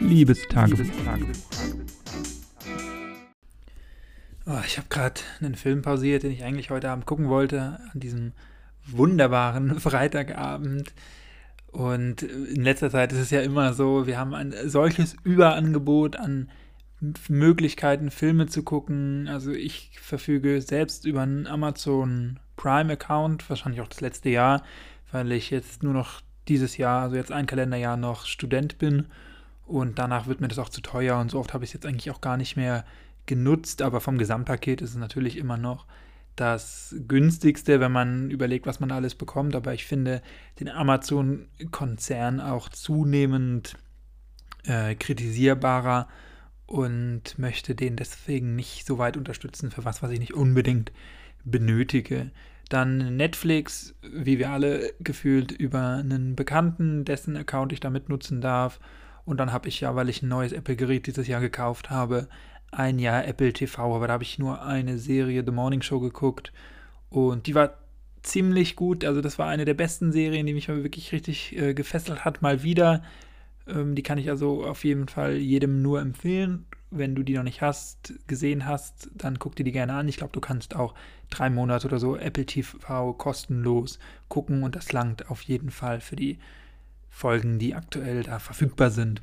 Liebestagebuch. Oh, ich habe gerade einen Film pausiert, den ich eigentlich heute Abend gucken wollte, an diesem wunderbaren Freitagabend. Und in letzter Zeit ist es ja immer so, wir haben ein solches Überangebot an Möglichkeiten, Filme zu gucken. Also ich verfüge selbst über einen Amazon Prime-Account, wahrscheinlich auch das letzte Jahr, weil ich jetzt nur noch dieses Jahr, also jetzt ein Kalenderjahr noch Student bin und danach wird mir das auch zu teuer und so oft habe ich es jetzt eigentlich auch gar nicht mehr genutzt, aber vom Gesamtpaket ist es natürlich immer noch das günstigste, wenn man überlegt, was man alles bekommt. Aber ich finde den Amazon-Konzern auch zunehmend äh, kritisierbarer und möchte den deswegen nicht so weit unterstützen für was, was ich nicht unbedingt benötige. Dann Netflix, wie wir alle gefühlt über einen Bekannten, dessen Account ich damit nutzen darf. Und dann habe ich ja, weil ich ein neues Apple-Gerät dieses Jahr gekauft habe, ein Jahr Apple TV. Aber da habe ich nur eine Serie, The Morning Show, geguckt. Und die war ziemlich gut. Also das war eine der besten Serien, die mich wirklich richtig äh, gefesselt hat. Mal wieder. Ähm, die kann ich also auf jeden Fall jedem nur empfehlen wenn du die noch nicht hast, gesehen hast, dann guck dir die gerne an. Ich glaube, du kannst auch drei Monate oder so Apple TV kostenlos gucken und das langt auf jeden Fall für die Folgen, die aktuell da verfügbar sind.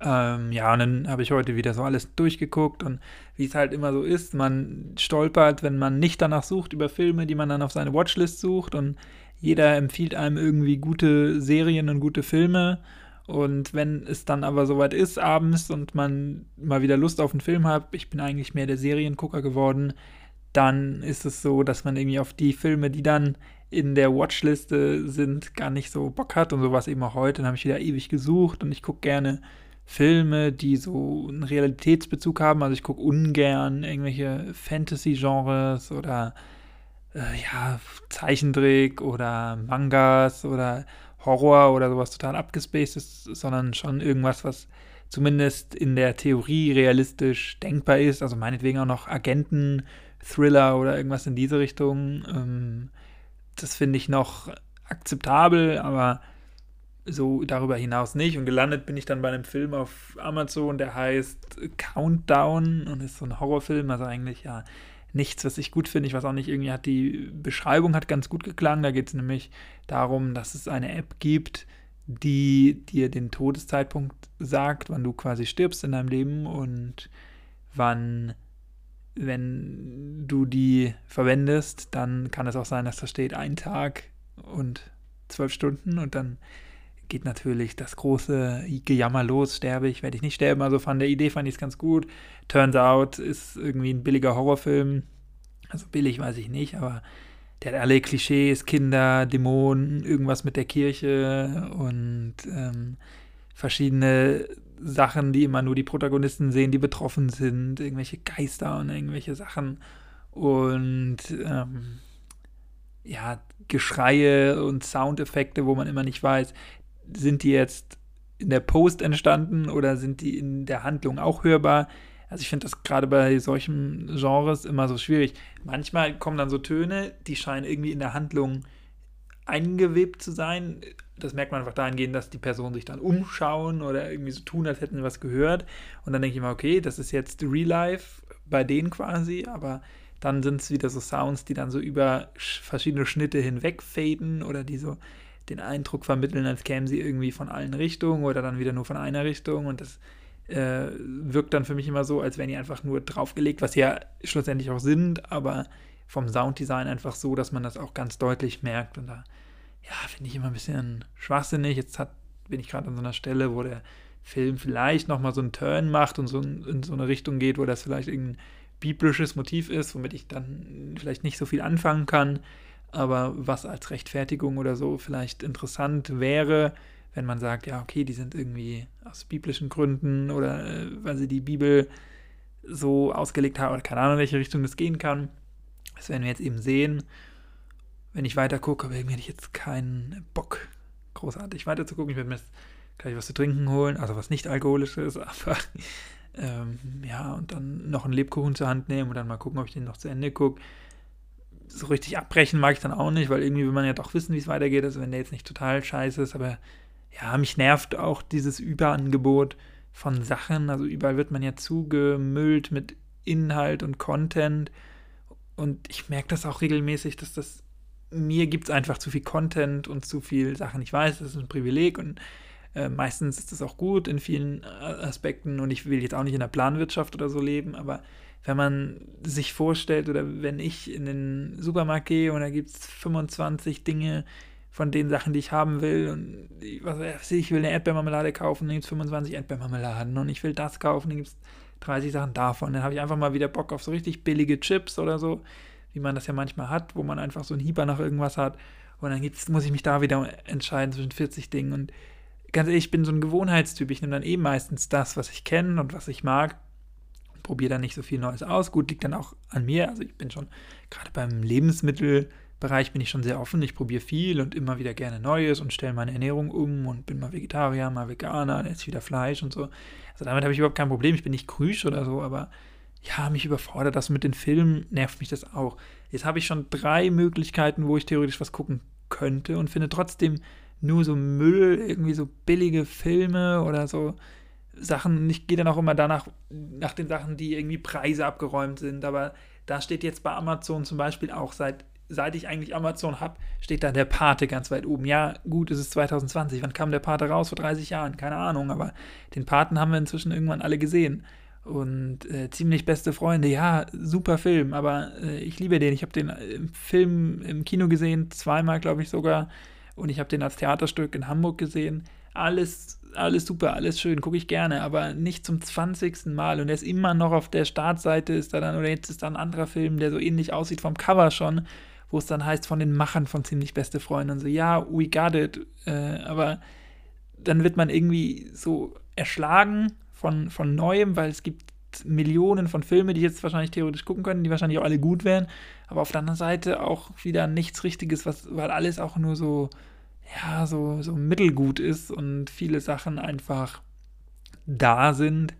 Ähm, ja, und dann habe ich heute wieder so alles durchgeguckt und wie es halt immer so ist, man stolpert, wenn man nicht danach sucht, über Filme, die man dann auf seine Watchlist sucht und jeder empfiehlt einem irgendwie gute Serien und gute Filme und wenn es dann aber soweit ist abends und man mal wieder Lust auf einen Film hat, ich bin eigentlich mehr der Seriengucker geworden, dann ist es so, dass man irgendwie auf die Filme, die dann in der Watchliste sind, gar nicht so Bock hat und sowas eben auch heute. Dann habe ich wieder ewig gesucht und ich gucke gerne Filme, die so einen Realitätsbezug haben. Also ich gucke ungern irgendwelche Fantasy-Genres oder äh, ja, Zeichentrick oder Mangas oder Horror oder sowas total abgespaced ist, sondern schon irgendwas, was zumindest in der Theorie realistisch denkbar ist. Also meinetwegen auch noch Agenten, Thriller oder irgendwas in diese Richtung. Ähm, das finde ich noch akzeptabel, aber so darüber hinaus nicht. Und gelandet bin ich dann bei einem Film auf Amazon, der heißt Countdown und ist so ein Horrorfilm, also eigentlich ja nichts, was ich gut finde. Ich weiß auch nicht, irgendwie hat die Beschreibung hat ganz gut geklangen. Da geht es nämlich darum, dass es eine App gibt, die dir den Todeszeitpunkt sagt, wann du quasi stirbst in deinem Leben und wann, wenn du die verwendest, dann kann es auch sein, dass da steht ein Tag und zwölf Stunden und dann geht natürlich das große Gejammer los, sterbe ich, werde ich nicht sterben. Also von der Idee fand ich es ganz gut. Turns out ist irgendwie ein billiger Horrorfilm. Also billig weiß ich nicht, aber der hat alle Klischees, Kinder, Dämonen, irgendwas mit der Kirche und ähm, verschiedene Sachen, die immer nur die Protagonisten sehen, die betroffen sind, irgendwelche Geister und irgendwelche Sachen und ähm, ja, Geschreie und Soundeffekte, wo man immer nicht weiß, sind die jetzt in der Post entstanden oder sind die in der Handlung auch hörbar? Also ich finde das gerade bei solchen Genres immer so schwierig. Manchmal kommen dann so Töne, die scheinen irgendwie in der Handlung eingewebt zu sein. Das merkt man einfach dahingehend, dass die Personen sich dann umschauen oder irgendwie so tun, als hätten sie was gehört. Und dann denke ich mir, okay, das ist jetzt Real Life bei denen quasi, aber dann sind es wieder so Sounds, die dann so über verschiedene Schnitte hinweg faden oder die so den Eindruck vermitteln, als kämen sie irgendwie von allen Richtungen oder dann wieder nur von einer Richtung und das äh, wirkt dann für mich immer so, als wären die einfach nur draufgelegt, was ja schlussendlich auch sind, aber vom Sounddesign einfach so, dass man das auch ganz deutlich merkt und da, ja, finde ich immer ein bisschen schwachsinnig. Jetzt hat, bin ich gerade an so einer Stelle, wo der Film vielleicht nochmal so einen Turn macht und so in, so eine Richtung geht, wo das vielleicht irgendein biblisches Motiv ist, womit ich dann vielleicht nicht so viel anfangen kann aber was als Rechtfertigung oder so vielleicht interessant wäre, wenn man sagt, ja, okay, die sind irgendwie aus biblischen Gründen oder äh, weil sie die Bibel so ausgelegt haben oder keine Ahnung, in welche Richtung das gehen kann. Das werden wir jetzt eben sehen. Wenn ich weiter gucke, aber irgendwie hätte ich jetzt keinen Bock, großartig weiter zu gucken. Ich werde mir jetzt gleich was zu trinken holen, also was nicht alkoholisches, aber ähm, ja, und dann noch einen Lebkuchen zur Hand nehmen und dann mal gucken, ob ich den noch zu Ende gucke so richtig abbrechen mag ich dann auch nicht, weil irgendwie will man ja doch wissen, wie es weitergeht. Also wenn der jetzt nicht total scheiße ist, aber ja, mich nervt auch dieses Überangebot von Sachen. Also überall wird man ja zugemüllt mit Inhalt und Content. Und ich merke das auch regelmäßig, dass das mir gibt es einfach zu viel Content und zu viel Sachen. Ich weiß, das ist ein Privileg und äh, meistens ist das auch gut in vielen äh, Aspekten und ich will jetzt auch nicht in der Planwirtschaft oder so leben, aber wenn man sich vorstellt oder wenn ich in den Supermarkt gehe und da gibt es 25 Dinge von den Sachen, die ich haben will und was ich, ich will eine Erdbeermarmelade kaufen, dann gibt es 25 Erdbeermarmeladen und ich will das kaufen, dann gibt es 30 Sachen davon. Dann habe ich einfach mal wieder Bock auf so richtig billige Chips oder so, wie man das ja manchmal hat, wo man einfach so einen Hieber nach irgendwas hat und dann muss ich mich da wieder entscheiden zwischen 40 Dingen und ganz ehrlich, ich bin so ein Gewohnheitstyp, ich nehme dann eben meistens das, was ich kenne und was ich mag probiere dann nicht so viel Neues aus. Gut, liegt dann auch an mir. Also ich bin schon, gerade beim Lebensmittelbereich bin ich schon sehr offen. Ich probiere viel und immer wieder gerne Neues und stelle meine Ernährung um und bin mal Vegetarier, mal Veganer, ich wieder Fleisch und so. Also damit habe ich überhaupt kein Problem. Ich bin nicht krüsch oder so, aber ja, mich überfordert das mit den Filmen, nervt mich das auch. Jetzt habe ich schon drei Möglichkeiten, wo ich theoretisch was gucken könnte und finde trotzdem nur so Müll, irgendwie so billige Filme oder so Sachen, ich gehe dann auch immer danach, nach den Sachen, die irgendwie Preise abgeräumt sind, aber da steht jetzt bei Amazon zum Beispiel auch seit, seit ich eigentlich Amazon habe, steht da der Pate ganz weit oben. Ja, gut, es ist 2020. Wann kam der Pate raus? Vor 30 Jahren? Keine Ahnung, aber den Paten haben wir inzwischen irgendwann alle gesehen. Und äh, ziemlich beste Freunde, ja, super Film, aber äh, ich liebe den. Ich habe den im Film im Kino gesehen, zweimal, glaube ich sogar. Und ich habe den als Theaterstück in Hamburg gesehen. Alles alles super, alles schön, gucke ich gerne, aber nicht zum 20. Mal. Und er ist immer noch auf der Startseite, ist da dann, oder jetzt ist da ein anderer Film, der so ähnlich aussieht vom Cover schon, wo es dann heißt von den Machern von ziemlich beste Freunde und so, ja, we got it. Äh, aber dann wird man irgendwie so erschlagen von, von Neuem, weil es gibt Millionen von Filmen, die jetzt wahrscheinlich theoretisch gucken können, die wahrscheinlich auch alle gut wären, aber auf der anderen Seite auch wieder nichts Richtiges, was, weil alles auch nur so ja, so, so mittelgut ist und viele Sachen einfach da sind,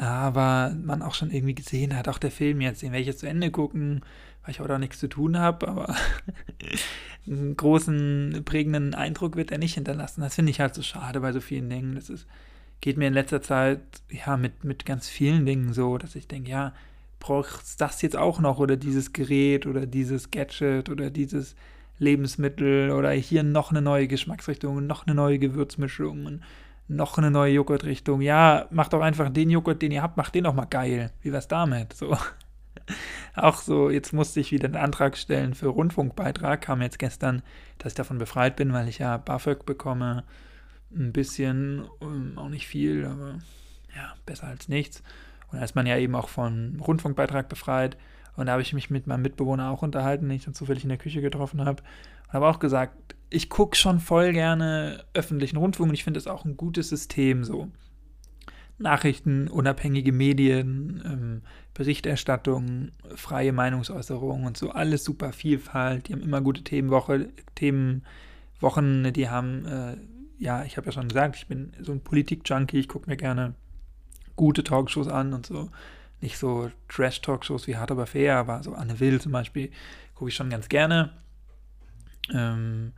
aber man auch schon irgendwie gesehen hat, auch der Film jetzt, den werde ich jetzt zu Ende gucken, weil ich heute auch nichts zu tun habe, aber einen großen, prägenden Eindruck wird er nicht hinterlassen. Das finde ich halt so schade bei so vielen Dingen. Das ist, geht mir in letzter Zeit ja mit, mit ganz vielen Dingen so, dass ich denke, ja, brauchst das jetzt auch noch oder dieses Gerät oder dieses Gadget oder dieses Lebensmittel oder hier noch eine neue Geschmacksrichtung, noch eine neue Gewürzmischung, noch eine neue Joghurtrichtung. Ja, macht doch einfach den Joghurt, den ihr habt, macht den doch mal geil. Wie wär's damit? So. Auch so, jetzt musste ich wieder einen Antrag stellen für Rundfunkbeitrag. Kam jetzt gestern, dass ich davon befreit bin, weil ich ja BAföG bekomme. Ein bisschen, ähm, auch nicht viel, aber ja, besser als nichts. Und da ist man ja eben auch von Rundfunkbeitrag befreit. Und da habe ich mich mit meinem Mitbewohner auch unterhalten, den ich dann zufällig in der Küche getroffen habe. Und habe auch gesagt, ich gucke schon voll gerne öffentlichen Rundfunk und ich finde es auch ein gutes System so. Nachrichten, unabhängige Medien, ähm, Berichterstattung, freie Meinungsäußerung und so, alles super Vielfalt. Die haben immer gute Themenwoche, Themenwochen, die haben, äh, ja, ich habe ja schon gesagt, ich bin so ein Politik-Junkie, ich gucke mir gerne gute Talkshows an und so nicht so Trash-Talkshows wie Hard aber fair, aber so Anne Will zum Beispiel gucke ich schon ganz gerne. Ähm,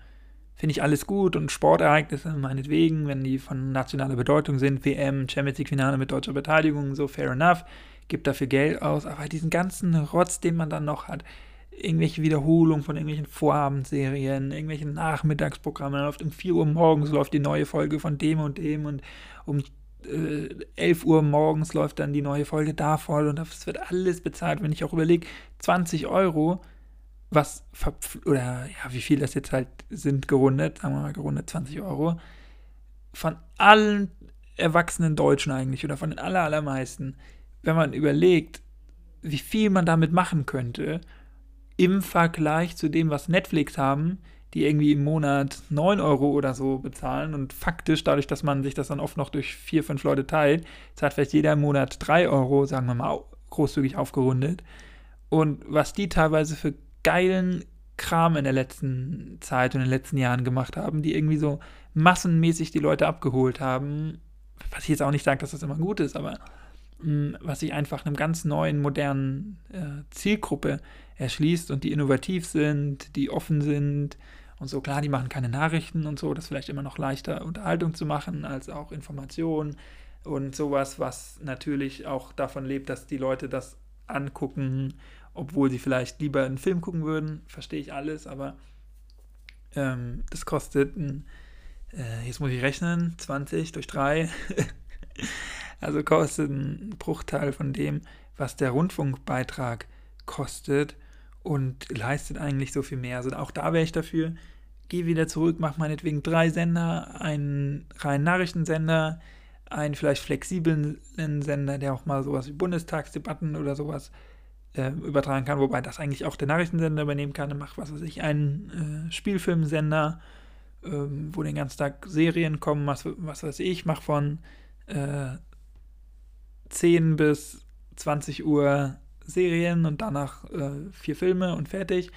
Finde ich alles gut und Sportereignisse meinetwegen, wenn die von nationaler Bedeutung sind, WM, Champions League-Finale mit deutscher Beteiligung, so fair enough, gibt dafür Geld aus, aber diesen ganzen Rotz, den man dann noch hat, irgendwelche Wiederholungen von irgendwelchen Vorabendserien, irgendwelche Nachmittagsprogramme, läuft um 4 Uhr morgens läuft die neue Folge von dem und dem und um äh, 11 Uhr morgens läuft dann die neue Folge da voll und das wird alles bezahlt. Wenn ich auch überlege, 20 Euro, was, oder ja, wie viel das jetzt halt sind, gerundet, sagen wir mal gerundet 20 Euro, von allen erwachsenen Deutschen eigentlich oder von den aller, allermeisten, wenn man überlegt, wie viel man damit machen könnte, im Vergleich zu dem, was Netflix haben, die irgendwie im Monat 9 Euro oder so bezahlen und faktisch, dadurch, dass man sich das dann oft noch durch vier, fünf Leute teilt, zahlt vielleicht jeder im Monat 3 Euro, sagen wir mal großzügig aufgerundet. Und was die teilweise für geilen Kram in der letzten Zeit und in den letzten Jahren gemacht haben, die irgendwie so massenmäßig die Leute abgeholt haben, was ich jetzt auch nicht sage, dass das immer gut ist, aber mh, mm, was sich einfach einem ganz neuen, modernen äh, Zielgruppe erschließt und die innovativ sind, die offen sind, und so. Klar, die machen keine Nachrichten und so, das ist vielleicht immer noch leichter Unterhaltung zu machen als auch Informationen und sowas, was natürlich auch davon lebt, dass die Leute das angucken, obwohl sie vielleicht lieber einen Film gucken würden, verstehe ich alles, aber ähm, das kostet, ein, äh, jetzt muss ich rechnen, 20 durch 3, also kostet ein Bruchteil von dem, was der Rundfunkbeitrag kostet und leistet eigentlich so viel mehr. Also auch da wäre ich dafür, geh wieder zurück, mach meinetwegen drei Sender, einen reinen Nachrichtensender, einen vielleicht flexiblen Sender, der auch mal sowas wie Bundestagsdebatten oder sowas äh, übertragen kann, wobei das eigentlich auch der Nachrichtensender übernehmen kann. Dann macht, was weiß ich, einen äh, Spielfilmsender, äh, wo den ganzen Tag Serien kommen, was, was weiß ich, mach von äh, 10 bis 20 Uhr Serien und danach äh, vier Filme und fertig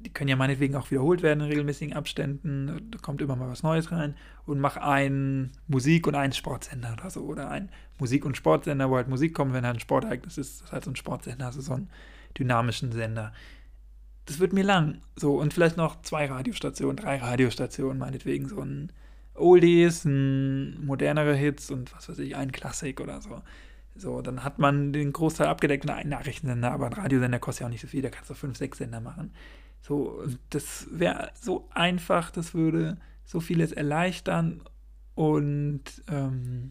die können ja meinetwegen auch wiederholt werden in regelmäßigen Abständen, da kommt immer mal was Neues rein. Und mach einen Musik- und einen Sportsender oder so. Oder ein Musik- und Sportsender, wo halt Musik kommt, wenn halt ein Sportereignis ist, das ist halt so ein Sportsender, also so einen dynamischen Sender. Das wird mir lang, so und vielleicht noch zwei Radiostationen, drei Radiostationen, meinetwegen. So ein Oldies, ein modernere Hits und was weiß ich, ein Klassik oder so. So, dann hat man den Großteil abgedeckt. Und einen Nachrichtensender, aber ein Radiosender kostet ja auch nicht so viel, da kannst du fünf, sechs Sender machen. So, das wäre so einfach, das würde so vieles erleichtern und ähm,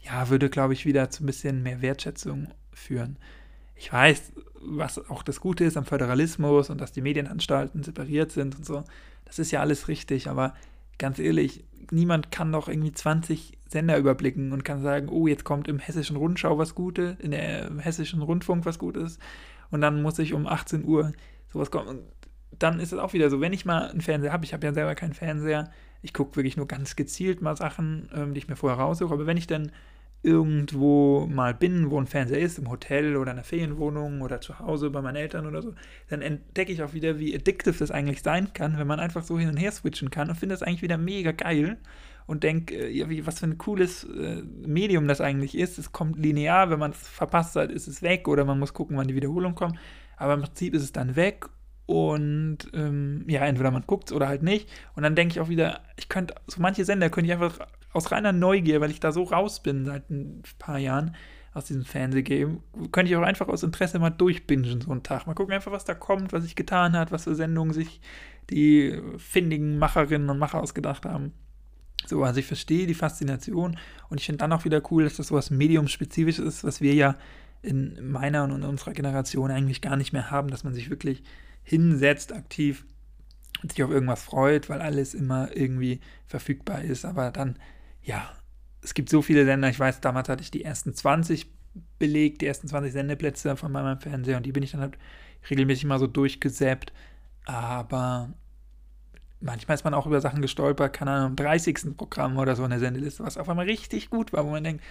ja, würde, glaube ich, wieder zu ein bisschen mehr Wertschätzung führen. Ich weiß, was auch das Gute ist am Föderalismus und dass die Medienanstalten separiert sind und so. Das ist ja alles richtig, aber ganz ehrlich, niemand kann doch irgendwie 20 Sender überblicken und kann sagen, oh, jetzt kommt im hessischen Rundschau was Gutes, in der im hessischen Rundfunk was Gutes und dann muss ich um 18 Uhr sowas kommen dann ist es auch wieder so, wenn ich mal einen Fernseher habe, ich habe ja selber keinen Fernseher, ich gucke wirklich nur ganz gezielt mal Sachen, ähm, die ich mir vorher raussuche, aber wenn ich dann irgendwo mal bin, wo ein Fernseher ist, im Hotel oder in einer Ferienwohnung oder zu Hause bei meinen Eltern oder so, dann entdecke ich auch wieder, wie addictive das eigentlich sein kann, wenn man einfach so hin und her switchen kann und finde das eigentlich wieder mega geil und denke, äh, was für ein cooles äh, Medium das eigentlich ist. Es kommt linear, wenn man es verpasst hat, ist es weg oder man muss gucken, wann die Wiederholung kommt. Aber im Prinzip ist es dann weg und ähm, ja, entweder man guckt es oder halt nicht. Und dann denke ich auch wieder, ich könnte, so manche Sender könnte ich einfach aus reiner Neugier, weil ich da so raus bin seit ein paar Jahren aus diesem Fernsehgame, könnte ich auch einfach aus Interesse mal durchbingen so einen Tag. Mal gucken einfach, was da kommt, was sich getan hat, was für Sendungen sich die findigen Macherinnen und Macher ausgedacht haben. So, also ich verstehe die Faszination und ich finde dann auch wieder cool, dass das so was mediumspezifisches ist, was wir ja in meiner und in unserer Generation eigentlich gar nicht mehr haben, dass man sich wirklich hinsetzt aktiv und sich auf irgendwas freut, weil alles immer irgendwie verfügbar ist. Aber dann, ja, es gibt so viele Sender. Ich weiß, damals hatte ich die ersten 20 belegt, die ersten 20 Sendeplätze von meinem Fernseher und die bin ich dann halt regelmäßig mal so durchgesäppt. Aber manchmal ist man auch über Sachen gestolpert, keine Ahnung, am 30. Programm oder so in der Sendeliste, was auf einmal richtig gut war, wo man denkt,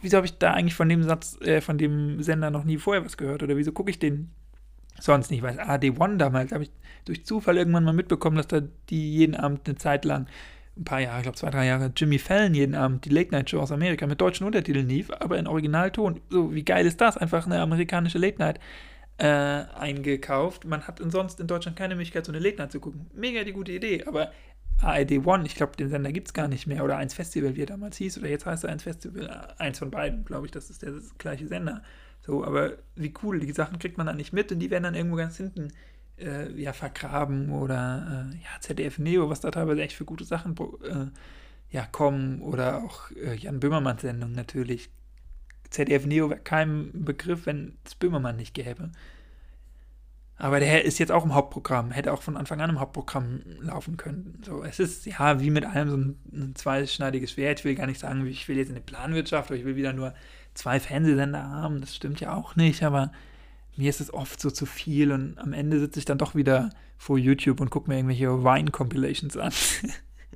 wieso habe ich da eigentlich von dem Satz, äh, von dem Sender noch nie vorher was gehört oder wieso gucke ich den sonst nicht weiß. AD1 damals habe ich durch Zufall irgendwann mal mitbekommen, dass da die jeden Abend eine Zeit lang, ein paar Jahre, ich glaube zwei, drei Jahre, Jimmy Fallon jeden Abend die Late Night Show aus Amerika mit deutschen Untertiteln lief, aber in Originalton. So, wie geil ist das? Einfach eine amerikanische Late Night äh, eingekauft. Man hat sonst in Deutschland keine Möglichkeit, so eine Late Night zu gucken. Mega die gute Idee, aber ARD One, ich glaube, den Sender gibt es gar nicht mehr. Oder 1 Festival, wie er damals hieß. Oder jetzt heißt er 1 Festival. Eins von beiden, glaube ich, das ist der gleiche Sender. So, aber wie cool, die Sachen kriegt man dann nicht mit und die werden dann irgendwo ganz hinten äh, ja, vergraben oder äh, ja, ZDF Neo, was da teilweise echt für gute Sachen äh, ja, kommen oder auch äh, Jan Böhmermanns Sendung natürlich. ZDF Neo wäre kein Begriff, wenn es Böhmermann nicht gäbe. Aber der ist jetzt auch im Hauptprogramm, hätte auch von Anfang an im Hauptprogramm laufen können. So, es ist ja wie mit allem so ein, ein zweischneidiges Schwert. Ich will gar nicht sagen, ich will jetzt in die Planwirtschaft, aber ich will wieder nur zwei Fernsehsender haben, das stimmt ja auch nicht, aber mir ist es oft so zu viel und am Ende sitze ich dann doch wieder vor YouTube und gucke mir irgendwelche Wine-Compilations an.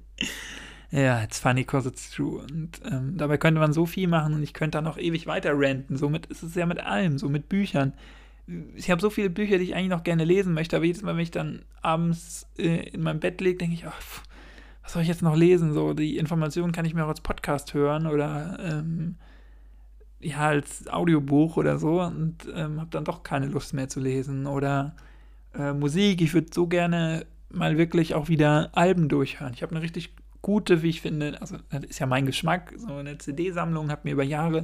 ja, it's funny because it's true. Und ähm, dabei könnte man so viel machen und ich könnte dann noch ewig weiter ranten. Somit ist es ja mit allem, so mit Büchern. Ich habe so viele Bücher, die ich eigentlich noch gerne lesen möchte, aber jedes Mal, wenn ich dann abends äh, in meinem Bett liege, denke ich, ach, pff, was soll ich jetzt noch lesen? So, die Informationen kann ich mir auch als Podcast hören oder ähm, ja, als Audiobuch oder so und ähm, habe dann doch keine Lust mehr zu lesen. Oder äh, Musik, ich würde so gerne mal wirklich auch wieder Alben durchhören. Ich habe eine richtig gute, wie ich finde, also das ist ja mein Geschmack, so eine CD-Sammlung, habe mir über Jahre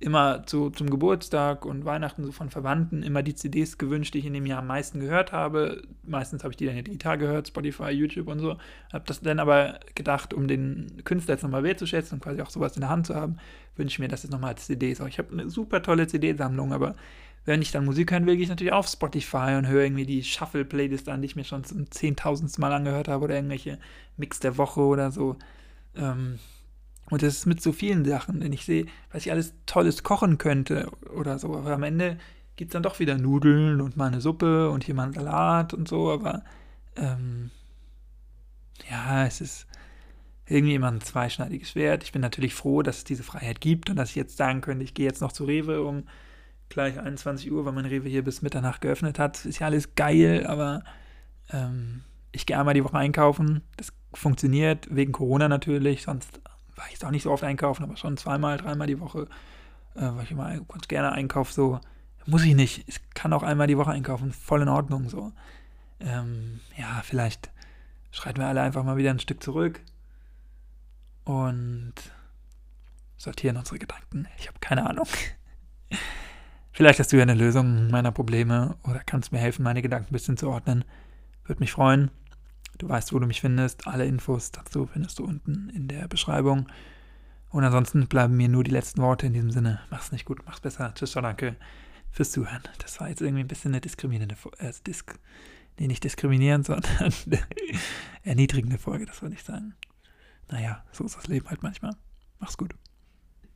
immer so zum Geburtstag und Weihnachten so von Verwandten immer die CDs gewünscht, die ich in dem Jahr am meisten gehört habe. Meistens habe ich die dann ja digital gehört, Spotify, YouTube und so. Habe das dann aber gedacht, um den Künstler jetzt nochmal wertzuschätzen und quasi auch sowas in der Hand zu haben, wünsche ich mir das jetzt nochmal als. Auch ich habe eine super tolle CD-Sammlung, aber wenn ich dann Musik hören will, gehe ich natürlich auf Spotify und höre irgendwie die Shuffle-Playlist an, die ich mir schon zum zehntausendsten Mal angehört habe oder irgendwelche Mix der Woche oder so. Ähm, und das ist mit so vielen Sachen, wenn ich sehe, was ich alles Tolles kochen könnte oder so. Aber am Ende gibt es dann doch wieder Nudeln und mal eine Suppe und hier mal einen Salat und so. Aber ähm, ja, es ist irgendwie immer ein zweischneidiges Schwert. Ich bin natürlich froh, dass es diese Freiheit gibt und dass ich jetzt sagen könnte, ich gehe jetzt noch zu Rewe um gleich 21 Uhr, weil mein Rewe hier bis Mitternacht geöffnet hat. Ist ja alles geil, aber ähm, ich gehe einmal die Woche einkaufen. Das funktioniert wegen Corona natürlich, sonst war ich jetzt auch nicht so oft einkaufen, aber schon zweimal, dreimal die Woche, äh, weil ich immer ganz gerne einkaufe, so. Muss ich nicht. Ich kann auch einmal die Woche einkaufen, voll in Ordnung, so. Ähm, ja, vielleicht schreiten wir alle einfach mal wieder ein Stück zurück und sortieren unsere Gedanken. Ich habe keine Ahnung. Vielleicht hast du ja eine Lösung meiner Probleme oder kannst mir helfen, meine Gedanken ein bisschen zu ordnen. Würde mich freuen. Du weißt, wo du mich findest. Alle Infos dazu findest du unten in der Beschreibung. Und ansonsten bleiben mir nur die letzten Worte in diesem Sinne. Mach's nicht gut, mach's besser. Tschüss, ciao, danke fürs Zuhören. Das war jetzt irgendwie ein bisschen eine diskriminierende Folge. Äh, disk nee, nicht diskriminierend, sondern erniedrigende Folge, das wollte ich sagen. Naja, so ist das Leben halt manchmal. Mach's gut.